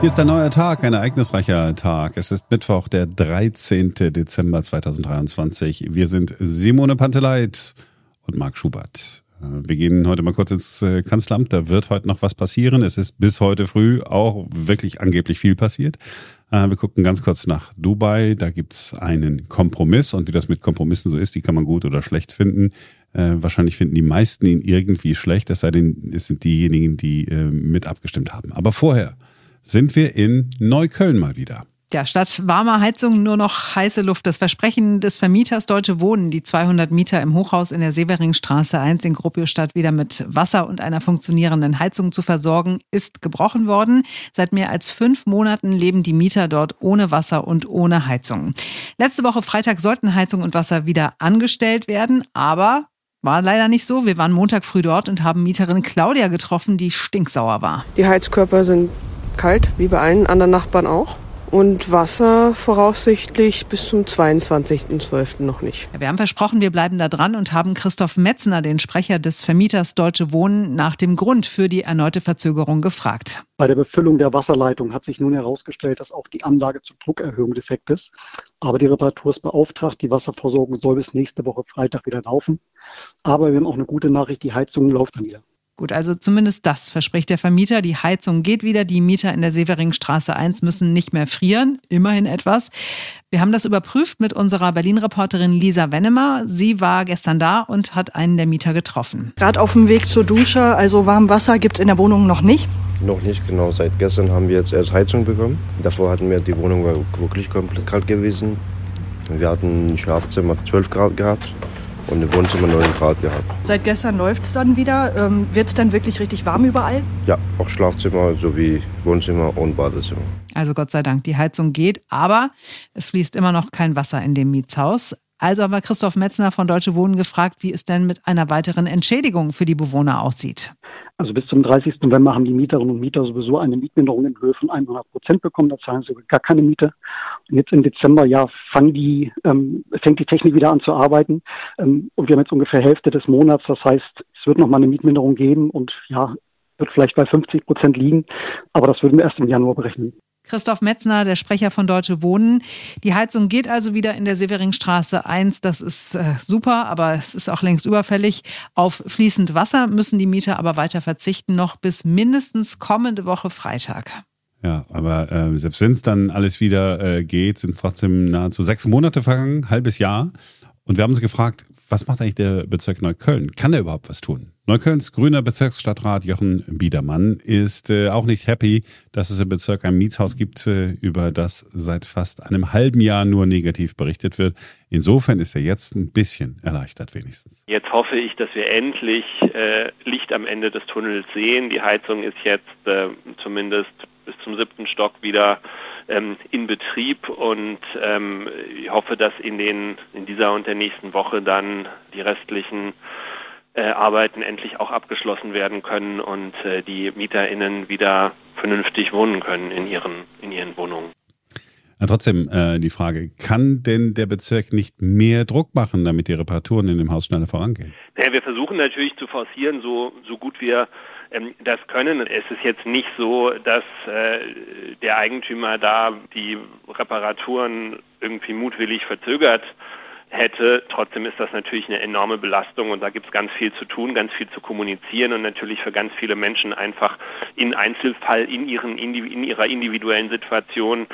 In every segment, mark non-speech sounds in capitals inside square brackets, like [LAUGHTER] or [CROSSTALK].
Hier ist ein neuer Tag, ein ereignisreicher Tag. Es ist Mittwoch, der 13. Dezember 2023. Wir sind Simone Panteleit und Marc Schubert. Äh, wir gehen heute mal kurz ins äh, Kanzleramt. Da wird heute noch was passieren. Es ist bis heute früh auch wirklich angeblich viel passiert. Äh, wir gucken ganz kurz nach Dubai. Da gibt's einen Kompromiss. Und wie das mit Kompromissen so ist, die kann man gut oder schlecht finden. Wahrscheinlich finden die meisten ihn irgendwie schlecht, es sei denn, es sind diejenigen, die mit abgestimmt haben. Aber vorher sind wir in Neukölln mal wieder. Ja, statt warmer Heizung nur noch heiße Luft. Das Versprechen des Vermieters Deutsche Wohnen, die 200 Mieter im Hochhaus in der Severingstraße 1 in Gropiusstadt wieder mit Wasser und einer funktionierenden Heizung zu versorgen, ist gebrochen worden. Seit mehr als fünf Monaten leben die Mieter dort ohne Wasser und ohne Heizung. Letzte Woche Freitag sollten Heizung und Wasser wieder angestellt werden, aber war leider nicht so. Wir waren Montag früh dort und haben Mieterin Claudia getroffen, die stinksauer war. Die Heizkörper sind kalt, wie bei allen anderen Nachbarn auch. Und Wasser voraussichtlich bis zum 22.12. noch nicht. Wir haben versprochen, wir bleiben da dran und haben Christoph Metzner, den Sprecher des Vermieters Deutsche Wohnen, nach dem Grund für die erneute Verzögerung gefragt. Bei der Befüllung der Wasserleitung hat sich nun herausgestellt, dass auch die Anlage zur Druckerhöhung defekt ist. Aber die Reparatur ist beauftragt. Die Wasserversorgung soll bis nächste Woche Freitag wieder laufen. Aber wir haben auch eine gute Nachricht, die Heizung läuft dann wieder. Gut, also zumindest das verspricht der Vermieter. Die Heizung geht wieder. Die Mieter in der Severingstraße 1 müssen nicht mehr frieren. Immerhin etwas. Wir haben das überprüft mit unserer Berlin-Reporterin Lisa Wennemer. Sie war gestern da und hat einen der Mieter getroffen. Gerade auf dem Weg zur Dusche, also warm Wasser gibt es in der Wohnung noch nicht. Noch nicht, genau. Seit gestern haben wir jetzt erst Heizung bekommen. Davor hatten wir die Wohnung wirklich komplett kalt gewesen. Wir hatten ein Schlafzimmer 12 Grad gehabt und im Wohnzimmer 9 Grad gehabt. Seit gestern läuft es dann wieder. Ähm, Wird es dann wirklich richtig warm überall? Ja, auch Schlafzimmer sowie Wohnzimmer und Badezimmer. Also Gott sei Dank, die Heizung geht, aber es fließt immer noch kein Wasser in dem Mietshaus. Also haben wir Christoph Metzner von Deutsche Wohnen gefragt, wie es denn mit einer weiteren Entschädigung für die Bewohner aussieht. Also bis zum 30. November haben die Mieterinnen und Mieter sowieso eine Mietminderung in Höhe von 100 Prozent bekommen. Da zahlen sie gar keine Miete. Und jetzt im Dezember, ja, fangen die, ähm, fängt die Technik wieder an zu arbeiten. Ähm, und wir haben jetzt ungefähr Hälfte des Monats. Das heißt, es wird nochmal eine Mietminderung geben und ja, wird vielleicht bei 50 Prozent liegen. Aber das würden wir erst im Januar berechnen. Christoph Metzner, der Sprecher von Deutsche Wohnen. Die Heizung geht also wieder in der Severingstraße 1. Das ist äh, super, aber es ist auch längst überfällig. Auf fließend Wasser müssen die Mieter aber weiter verzichten, noch bis mindestens kommende Woche Freitag. Ja, aber äh, selbst wenn es dann alles wieder äh, geht, sind es trotzdem nahezu sechs Monate vergangen, halbes Jahr. Und wir haben uns gefragt, was macht eigentlich der Bezirk Neukölln? Kann er überhaupt was tun? Neuköllns grüner Bezirksstadtrat Jochen Biedermann ist äh, auch nicht happy, dass es im Bezirk ein Mietshaus gibt, äh, über das seit fast einem halben Jahr nur negativ berichtet wird. Insofern ist er jetzt ein bisschen erleichtert wenigstens. Jetzt hoffe ich, dass wir endlich äh, Licht am Ende des Tunnels sehen. Die Heizung ist jetzt äh, zumindest bis zum siebten Stock wieder ähm, in Betrieb und ähm, ich hoffe, dass in, den, in dieser und der nächsten Woche dann die restlichen Arbeiten endlich auch abgeschlossen werden können und äh, die MieterInnen wieder vernünftig wohnen können in ihren, in ihren Wohnungen. Ja, trotzdem äh, die Frage, kann denn der Bezirk nicht mehr Druck machen, damit die Reparaturen in dem Haus schneller vorangehen? Naja, wir versuchen natürlich zu forcieren, so, so gut wir ähm, das können. Es ist jetzt nicht so, dass äh, der Eigentümer da die Reparaturen irgendwie mutwillig verzögert hätte. Trotzdem ist das natürlich eine enorme Belastung und da gibt es ganz viel zu tun, ganz viel zu kommunizieren und natürlich für ganz viele Menschen einfach in Einzelfall in, ihren, in ihrer individuellen Situation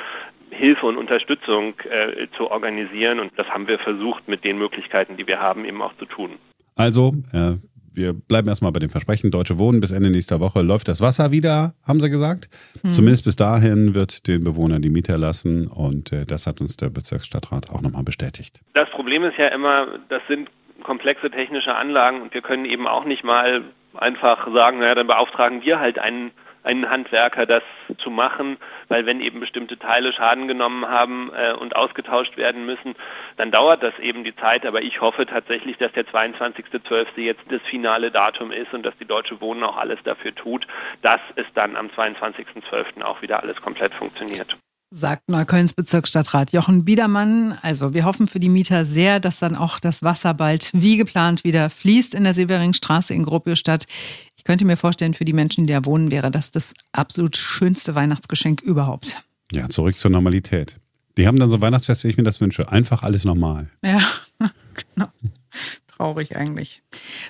Hilfe und Unterstützung äh, zu organisieren und das haben wir versucht mit den Möglichkeiten, die wir haben, eben auch zu tun. Also, äh, wir bleiben erstmal bei dem Versprechen, Deutsche Wohnen, bis Ende nächster Woche läuft das Wasser wieder, haben sie gesagt. Mhm. Zumindest bis dahin wird den Bewohnern die Miete erlassen und äh, das hat uns der Bezirksstadtrat auch nochmal bestätigt. Das Problem ist ja immer, das sind komplexe technische Anlagen und wir können eben auch nicht mal einfach sagen, naja, dann beauftragen wir halt einen einen Handwerker das zu machen, weil wenn eben bestimmte Teile Schaden genommen haben äh, und ausgetauscht werden müssen, dann dauert das eben die Zeit. Aber ich hoffe tatsächlich, dass der 22.12. jetzt das finale Datum ist und dass die Deutsche Wohnen auch alles dafür tut, dass es dann am 22.12. auch wieder alles komplett funktioniert sagt Neuköllns Bezirksstadtrat Jochen Biedermann. Also wir hoffen für die Mieter sehr, dass dann auch das Wasser bald wie geplant wieder fließt in der Severingstraße in Gropiusstadt könnte mir vorstellen, für die Menschen, die da wohnen, wäre das das absolut schönste Weihnachtsgeschenk überhaupt. Ja, zurück zur Normalität. Die haben dann so Weihnachtsfest, wie ich mir das wünsche. Einfach alles normal. Ja, [LAUGHS] genau. Traurig eigentlich.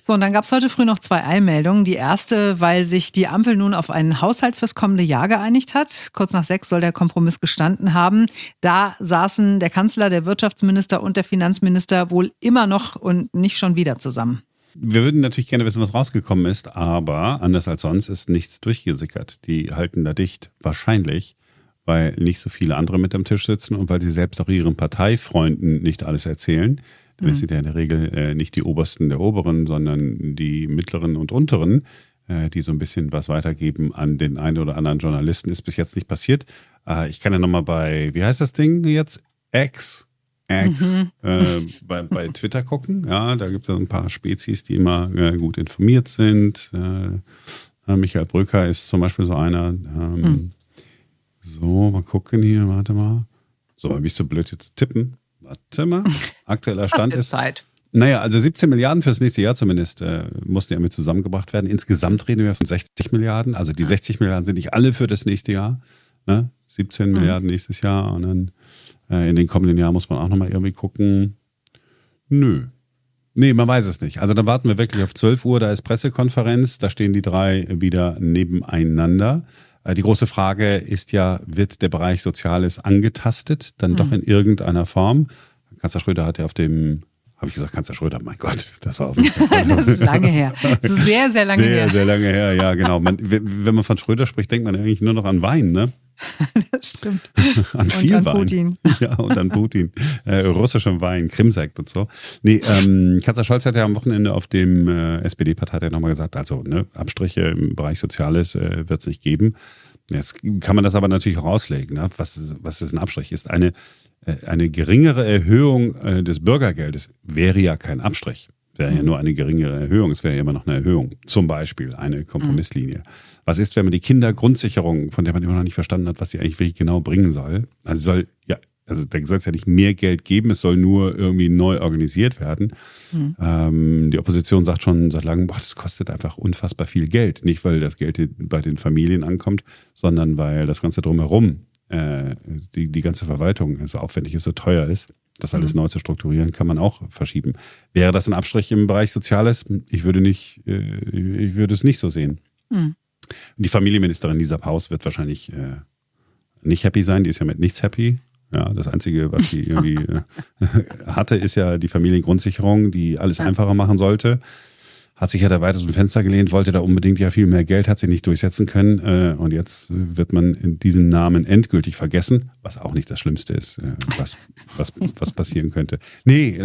So, und dann gab es heute früh noch zwei Eilmeldungen. Die erste, weil sich die Ampel nun auf einen Haushalt fürs kommende Jahr geeinigt hat. Kurz nach sechs soll der Kompromiss gestanden haben. Da saßen der Kanzler, der Wirtschaftsminister und der Finanzminister wohl immer noch und nicht schon wieder zusammen. Wir würden natürlich gerne wissen, was rausgekommen ist, aber anders als sonst ist nichts durchgesickert. Die halten da dicht, wahrscheinlich, weil nicht so viele andere mit am Tisch sitzen und weil sie selbst auch ihren Parteifreunden nicht alles erzählen. Denn es sind ja in der Regel äh, nicht die Obersten der Oberen, sondern die Mittleren und Unteren, äh, die so ein bisschen was weitergeben an den einen oder anderen Journalisten. Ist bis jetzt nicht passiert. Äh, ich kann ja nochmal bei, wie heißt das Ding jetzt? X. X mhm. äh, bei, bei Twitter gucken. Ja, da gibt es ein paar Spezies, die immer äh, gut informiert sind. Äh, Michael Brücker ist zum Beispiel so einer. Ähm, mhm. So, mal gucken hier, warte mal. So, habe ich so blöd jetzt tippen. Warte mal. [LAUGHS] Aktueller Stand ist. Zeit. Naja, also 17 Milliarden fürs nächste Jahr zumindest äh, mussten ja mit zusammengebracht werden. Insgesamt reden wir von 60 Milliarden. Also die 60 Milliarden sind nicht alle für das nächste Jahr. Ne? 17 mhm. Milliarden nächstes Jahr und dann äh, in den kommenden Jahren muss man auch nochmal irgendwie gucken. Nö. Nee, man weiß es nicht. Also dann warten wir wirklich auf 12 Uhr, da ist Pressekonferenz, da stehen die drei wieder nebeneinander. Äh, die große Frage ist ja, wird der Bereich Soziales angetastet, dann mhm. doch in irgendeiner Form? Kanzler Schröder hat ja auf dem habe ich gesagt, Kanzler Schröder, mein Gott, das war auf jeden Fall. [LAUGHS] das ist lange her. Das ist [LAUGHS] sehr, sehr lange sehr, her. Sehr, sehr lange her, ja, genau. Man, wenn man von Schröder spricht, denkt man eigentlich nur noch an Wein, ne? [LAUGHS] das stimmt. an viel und an Wein. Putin. [LAUGHS] Ja, und an Putin. Äh, russischem Wein, Krimsekt und so. Nee, ähm, Kanzler Scholz hat ja am Wochenende auf dem äh, SPD-Partei nochmal gesagt, also ne, Abstriche im Bereich Soziales äh, wird es nicht geben. Jetzt kann man das aber natürlich auch auslegen. Ne? Was, ist, was ist ein Abstrich? Ist eine, äh, eine geringere Erhöhung äh, des Bürgergeldes wäre ja kein Abstrich. Wäre ja nur eine geringere Erhöhung. Es wäre ja immer noch eine Erhöhung. Zum Beispiel eine Kompromisslinie. Was ist, wenn man die Kindergrundsicherung, von der man immer noch nicht verstanden hat, was sie eigentlich wirklich genau bringen soll? Also soll ja also da soll es ja nicht mehr Geld geben, es soll nur irgendwie neu organisiert werden. Mhm. Ähm, die Opposition sagt schon seit langem, boah, das kostet einfach unfassbar viel Geld. Nicht, weil das Geld bei den Familien ankommt, sondern weil das Ganze drumherum, äh, die, die ganze Verwaltung so aufwendig ist, so teuer ist. Das alles mhm. neu zu strukturieren, kann man auch verschieben. Wäre das ein Abstrich im Bereich Soziales? Ich würde nicht, äh, ich würde es nicht so sehen. Mhm. Die Familienministerin Lisa Paus wird wahrscheinlich äh, nicht happy sein, die ist ja mit nichts happy. Ja, das Einzige, was sie [LAUGHS] irgendwie äh, [LAUGHS] hatte, ist ja die Familiengrundsicherung, die alles einfacher machen sollte. Hat sich ja da weit aus dem Fenster gelehnt, wollte da unbedingt ja viel mehr Geld, hat sie nicht durchsetzen können. Äh, und jetzt wird man diesen Namen endgültig vergessen, was auch nicht das Schlimmste ist, äh, was, was, was passieren könnte. Nee,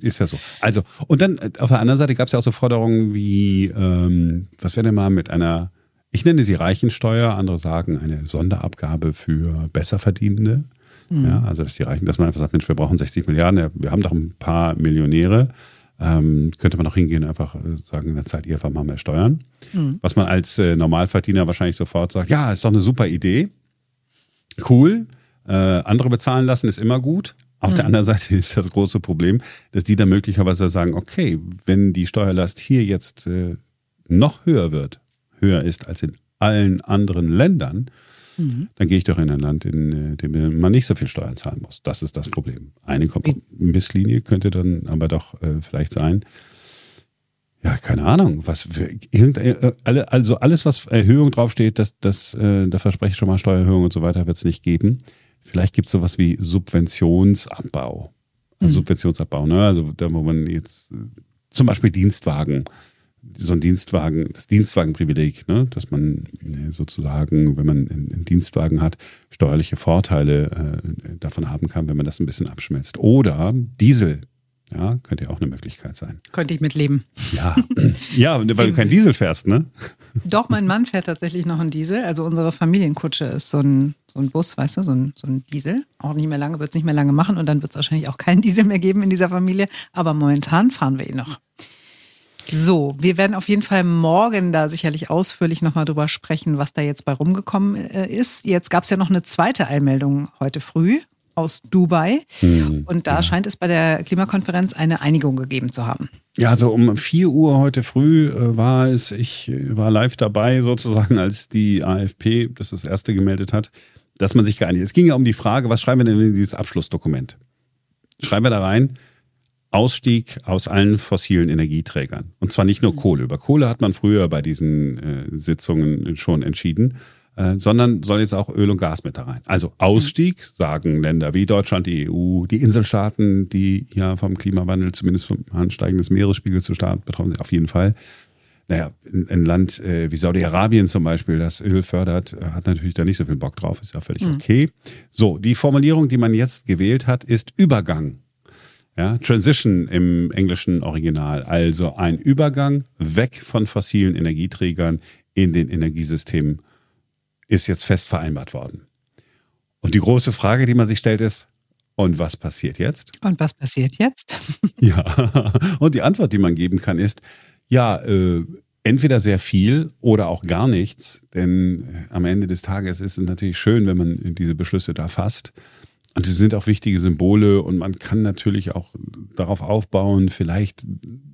ist ja so. Also, und dann auf der anderen Seite gab es ja auch so Forderungen wie, ähm, was wäre denn mal mit einer, ich nenne sie Reichensteuer, andere sagen eine Sonderabgabe für Besserverdienende. Mhm. Ja, also dass die Reichen, dass man einfach sagt, Mensch, wir brauchen 60 Milliarden, wir haben doch ein paar Millionäre. Ähm, könnte man auch hingehen und einfach äh, sagen, dann zahlt ihr einfach mal mehr Steuern. Mhm. Was man als äh, Normalverdiener wahrscheinlich sofort sagt, ja, ist doch eine super Idee. Cool. Äh, andere bezahlen lassen ist immer gut. Auf mhm. der anderen Seite [LAUGHS] ist das große Problem, dass die dann möglicherweise sagen, okay, wenn die Steuerlast hier jetzt äh, noch höher wird, höher ist als in allen anderen Ländern, Mhm. Dann gehe ich doch in ein Land, in äh, dem man nicht so viel Steuern zahlen muss. Das ist das Problem. Eine Kompromisslinie könnte dann aber doch äh, vielleicht sein, ja, keine Ahnung, was äh, also alles, was Erhöhung draufsteht, das, das, äh, da verspreche ich schon mal Steuererhöhung und so weiter, wird es nicht geben. Vielleicht gibt es sowas wie Subventionsabbau. Also mhm. Subventionsabbau, ne? Also da, wo man jetzt zum Beispiel Dienstwagen so ein Dienstwagen, das Dienstwagenprivileg, ne, dass man äh, sozusagen, wenn man einen Dienstwagen hat, steuerliche Vorteile äh, davon haben kann, wenn man das ein bisschen abschmelzt. Oder Diesel, ja, könnte ja auch eine Möglichkeit sein. Könnte ich mitleben. Ja, ja [LAUGHS] weil du kein Diesel fährst, ne? Doch, mein Mann fährt tatsächlich noch einen Diesel. Also unsere Familienkutsche ist so ein, so ein Bus, weißt du, so ein, so ein Diesel. Auch nicht mehr lange, wird es nicht mehr lange machen und dann wird es wahrscheinlich auch keinen Diesel mehr geben in dieser Familie. Aber momentan fahren wir ihn noch. So, wir werden auf jeden Fall morgen da sicherlich ausführlich nochmal drüber sprechen, was da jetzt bei rumgekommen äh, ist. Jetzt gab es ja noch eine zweite Einmeldung heute früh aus Dubai. Hm, Und da ja. scheint es bei der Klimakonferenz eine Einigung gegeben zu haben. Ja, also um 4 Uhr heute früh äh, war es, ich äh, war live dabei sozusagen, als die AFP das das erste gemeldet hat, dass man sich geeinigt hat. Es ging ja um die Frage, was schreiben wir denn in dieses Abschlussdokument? Schreiben wir da rein, Ausstieg aus allen fossilen Energieträgern. Und zwar nicht nur Kohle. Über Kohle hat man früher bei diesen äh, Sitzungen schon entschieden, äh, sondern soll jetzt auch Öl und Gas mit da rein. Also Ausstieg, sagen Länder wie Deutschland, die EU, die Inselstaaten, die ja vom Klimawandel, zumindest vom Ansteigen des Meeresspiegels zu starten betroffen sind, auf jeden Fall. Naja, ein Land äh, wie Saudi-Arabien zum Beispiel, das Öl fördert, äh, hat natürlich da nicht so viel Bock drauf, ist ja völlig okay. So, die Formulierung, die man jetzt gewählt hat, ist Übergang. Ja, Transition im englischen Original, also ein Übergang weg von fossilen Energieträgern in den Energiesystemen ist jetzt fest vereinbart worden. Und die große Frage, die man sich stellt, ist, und was passiert jetzt? Und was passiert jetzt? [LAUGHS] Ja, und die Antwort, die man geben kann, ist, ja, äh, entweder sehr viel oder auch gar nichts, denn äh, am Ende des Tages ist es natürlich schön, wenn man diese Beschlüsse da fasst. Und sie sind auch wichtige Symbole und man kann natürlich auch darauf aufbauen, vielleicht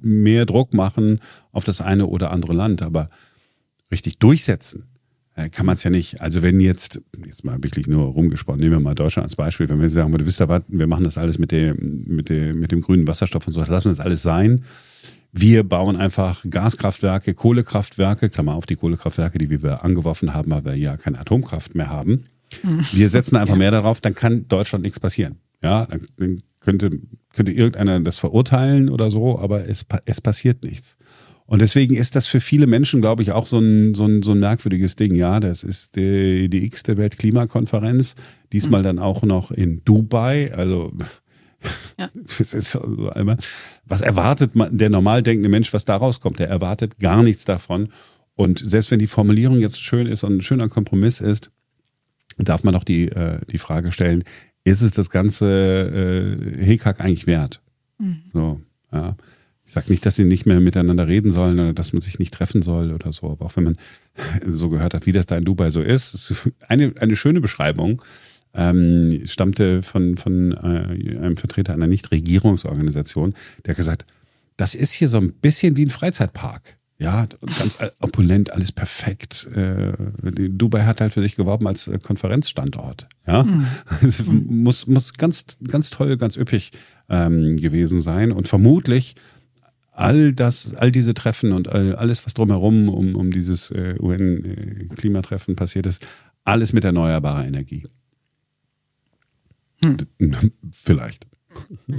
mehr Druck machen auf das eine oder andere Land, aber richtig durchsetzen äh, kann man es ja nicht. Also wenn jetzt, jetzt mal wirklich nur rumgesponnen, nehmen wir mal Deutschland als Beispiel, wenn wir sagen, du wisst ja was, wir machen das alles mit dem, mit dem, mit dem grünen Wasserstoff und so, lassen wir das alles sein. Wir bauen einfach Gaskraftwerke, Kohlekraftwerke, Klammer auf die Kohlekraftwerke, die wir angeworfen haben, weil wir ja keine Atomkraft mehr haben. Wir setzen einfach mehr darauf, dann kann Deutschland nichts passieren. Ja, dann, könnte, könnte irgendeiner das verurteilen oder so, aber es, es passiert nichts. Und deswegen ist das für viele Menschen, glaube ich, auch so ein, so ein, so ein merkwürdiges Ding. Ja, das ist die, die x-te Weltklimakonferenz. Diesmal dann auch noch in Dubai. Also, Ja. [LAUGHS] das ist so einmal. Was erwartet man, der normal denkende Mensch, was da rauskommt? Der erwartet gar nichts davon. Und selbst wenn die Formulierung jetzt schön ist und ein schöner Kompromiss ist, darf man doch die, äh, die Frage stellen, ist es das ganze äh, Hickhack eigentlich wert? So, ja. Ich sage nicht, dass sie nicht mehr miteinander reden sollen oder dass man sich nicht treffen soll oder so, aber auch wenn man [LAUGHS] so gehört hat, wie das da in Dubai so ist, ist eine, eine schöne Beschreibung. Ähm, stammte von, von äh, einem Vertreter einer Nichtregierungsorganisation, der hat gesagt, das ist hier so ein bisschen wie ein Freizeitpark. Ja, ganz opulent, alles perfekt. Äh, Dubai hat halt für sich geworben als äh, Konferenzstandort. Ja, es [LAUGHS] muss, muss ganz, ganz toll, ganz üppig ähm, gewesen sein und vermutlich all das, all diese Treffen und all, alles, was drumherum um, um dieses äh, UN-Klimatreffen passiert ist, alles mit erneuerbarer Energie. [LAUGHS] Vielleicht.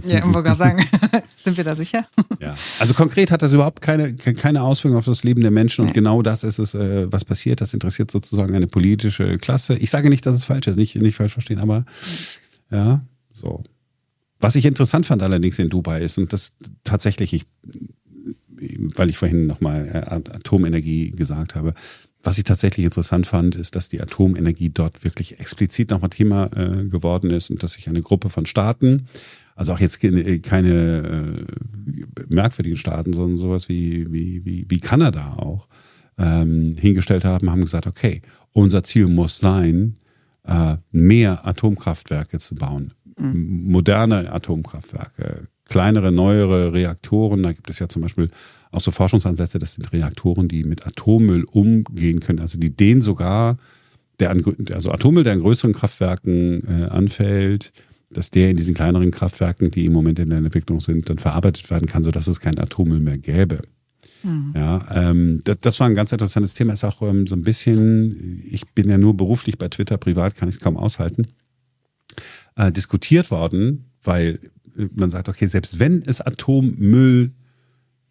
Ja, ich wollte gerade sagen, [LAUGHS] sind wir da sicher? Ja. Also konkret hat das überhaupt keine, keine Auswirkungen auf das Leben der Menschen und Nee. genau das ist es, äh, was passiert. Das interessiert sozusagen eine politische Klasse. Ich sage nicht, dass es falsch ist, nicht, nicht falsch verstehen, aber ja, so. Was ich interessant fand allerdings in Dubai ist, und das tatsächlich, ich, weil ich vorhin nochmal äh, Atomenergie gesagt habe, was ich tatsächlich interessant fand, ist, dass die Atomenergie dort wirklich explizit nochmal Thema äh, geworden ist und dass sich eine Gruppe von Staaten, also auch jetzt keine, äh, merkwürdigen Staaten, sondern sowas wie, wie, wie, wie Kanada auch, ähm, hingestellt haben, haben gesagt, okay, unser Ziel muss sein, äh, mehr Atomkraftwerke zu bauen, M- moderne Atomkraftwerke, kleinere, neuere Reaktoren. Da gibt es ja zum Beispiel auch so Forschungsansätze, das sind Reaktoren, die mit Atommüll umgehen können, also die den sogar, der an, also Atommüll, der an größeren Kraftwerken äh, anfällt, dass der in diesen kleineren Kraftwerken, die im Moment in der Entwicklung sind, dann verarbeitet werden kann, sodass es keinen Atommüll mehr gäbe. Ja, ähm, das, das war ein ganz interessantes Thema. Ist auch ähm, so ein bisschen, ich bin ja nur beruflich bei Twitter, privat kann ich es kaum aushalten, äh, diskutiert worden, weil äh, man sagt, okay, selbst wenn es Atommüll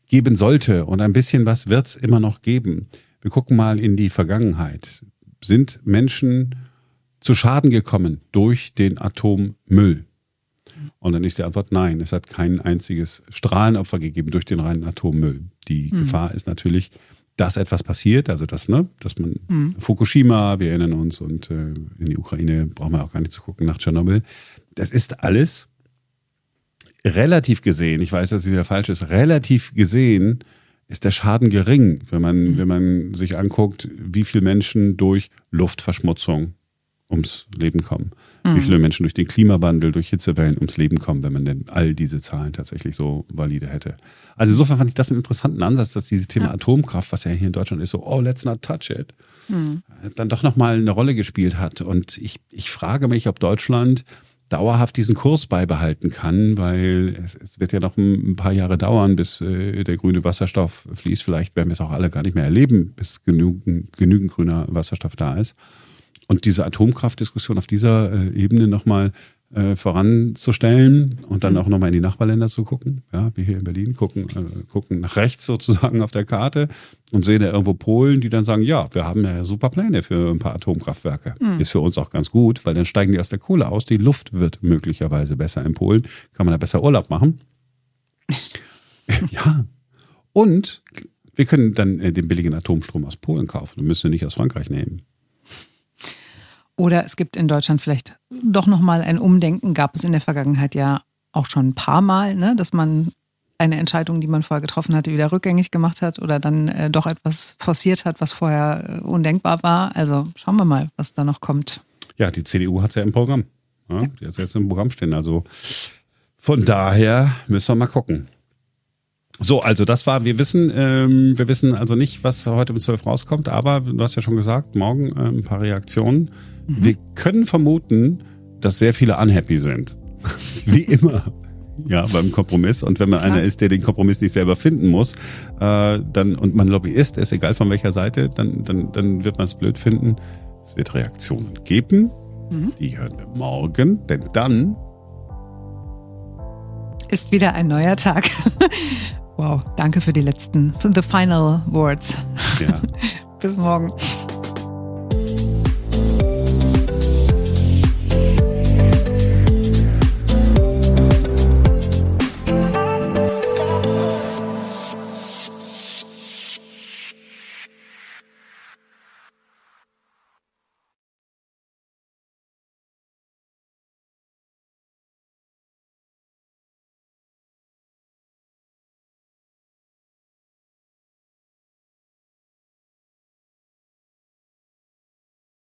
geben sollte und ein bisschen was wird es immer noch geben. Wir gucken mal in die Vergangenheit. Sind Menschen zu Schaden gekommen durch den Atommüll? Und dann ist die Antwort nein. Es hat kein einziges Strahlenopfer gegeben durch den reinen Atommüll. Die Gefahr ist natürlich, dass etwas passiert, also das, ne, dass man Fukushima, wir erinnern uns, und äh, in die Ukraine brauchen wir auch gar nicht zu gucken, nach Tschernobyl. Das ist alles relativ gesehen, ich weiß, dass es wieder falsch ist, relativ gesehen ist der Schaden gering, wenn man, wenn man sich anguckt, wie viele Menschen durch Luftverschmutzung ums Leben kommen. Mhm. Wie viele Menschen durch den Klimawandel, durch Hitzewellen ums Leben kommen, wenn man denn all diese Zahlen tatsächlich so valide hätte. Also insofern fand ich das einen interessanten Ansatz, dass dieses Thema ja. Atomkraft, was ja hier in Deutschland ist, so, oh, let's not touch it, mhm. dann doch nochmal eine Rolle gespielt hat. Und ich, ich frage mich, ob Deutschland dauerhaft diesen Kurs beibehalten kann, weil es, es wird ja noch ein, ein, paar Jahre dauern, bis äh, der grüne Wasserstoff fließt. Vielleicht werden wir es auch alle gar nicht mehr erleben, bis genügend, genügend grüner Wasserstoff da ist. Und diese Atomkraftdiskussion auf dieser äh, Ebene nochmal äh, voranzustellen und dann mhm. auch nochmal in die Nachbarländer zu gucken, ja, wie hier in Berlin, gucken, äh, gucken nach rechts sozusagen auf der Karte und sehen da irgendwo Polen, die dann sagen, ja, wir haben ja super Pläne für ein paar Atomkraftwerke. Mhm. Ist für uns auch ganz gut, weil dann steigen die aus der Kohle aus, die Luft wird möglicherweise besser in Polen, kann man da besser Urlaub machen. [LAUGHS] ja. Und wir können dann äh, den billigen Atomstrom aus Polen kaufen und müssen ihn nicht aus Frankreich nehmen. Oder es gibt in Deutschland vielleicht doch nochmal ein Umdenken, gab es in der Vergangenheit ja auch schon ein paar Mal, ne, dass man eine Entscheidung, die man vorher getroffen hatte, wieder rückgängig gemacht hat oder dann äh, doch etwas forciert hat, was vorher äh, undenkbar war. Also schauen wir mal, was da noch kommt. Ja, die CDU hat es ja im Programm. Ja, ja. Die hat es jetzt im Programm stehen. Also von daher müssen wir mal gucken. So, also das war, wir wissen, ähm, wir wissen also nicht, was heute um 12 rauskommt, aber du hast ja schon gesagt, morgen äh, ein paar Reaktionen. Mhm. Wir können vermuten, dass sehr viele unhappy sind. [LAUGHS] Wie immer. Ja, beim Kompromiss. Und wenn man Klar. einer ist, der den Kompromiss nicht selber finden muss, äh, dann und man Lobbyist ist, egal von welcher Seite, dann, dann, dann wird man es blöd finden. Es wird Reaktionen geben. Mhm. Die hören wir morgen, denn dann ist wieder ein neuer Tag. [LAUGHS] wow, danke für die letzten, the final words. Ja. [LAUGHS] Bis morgen.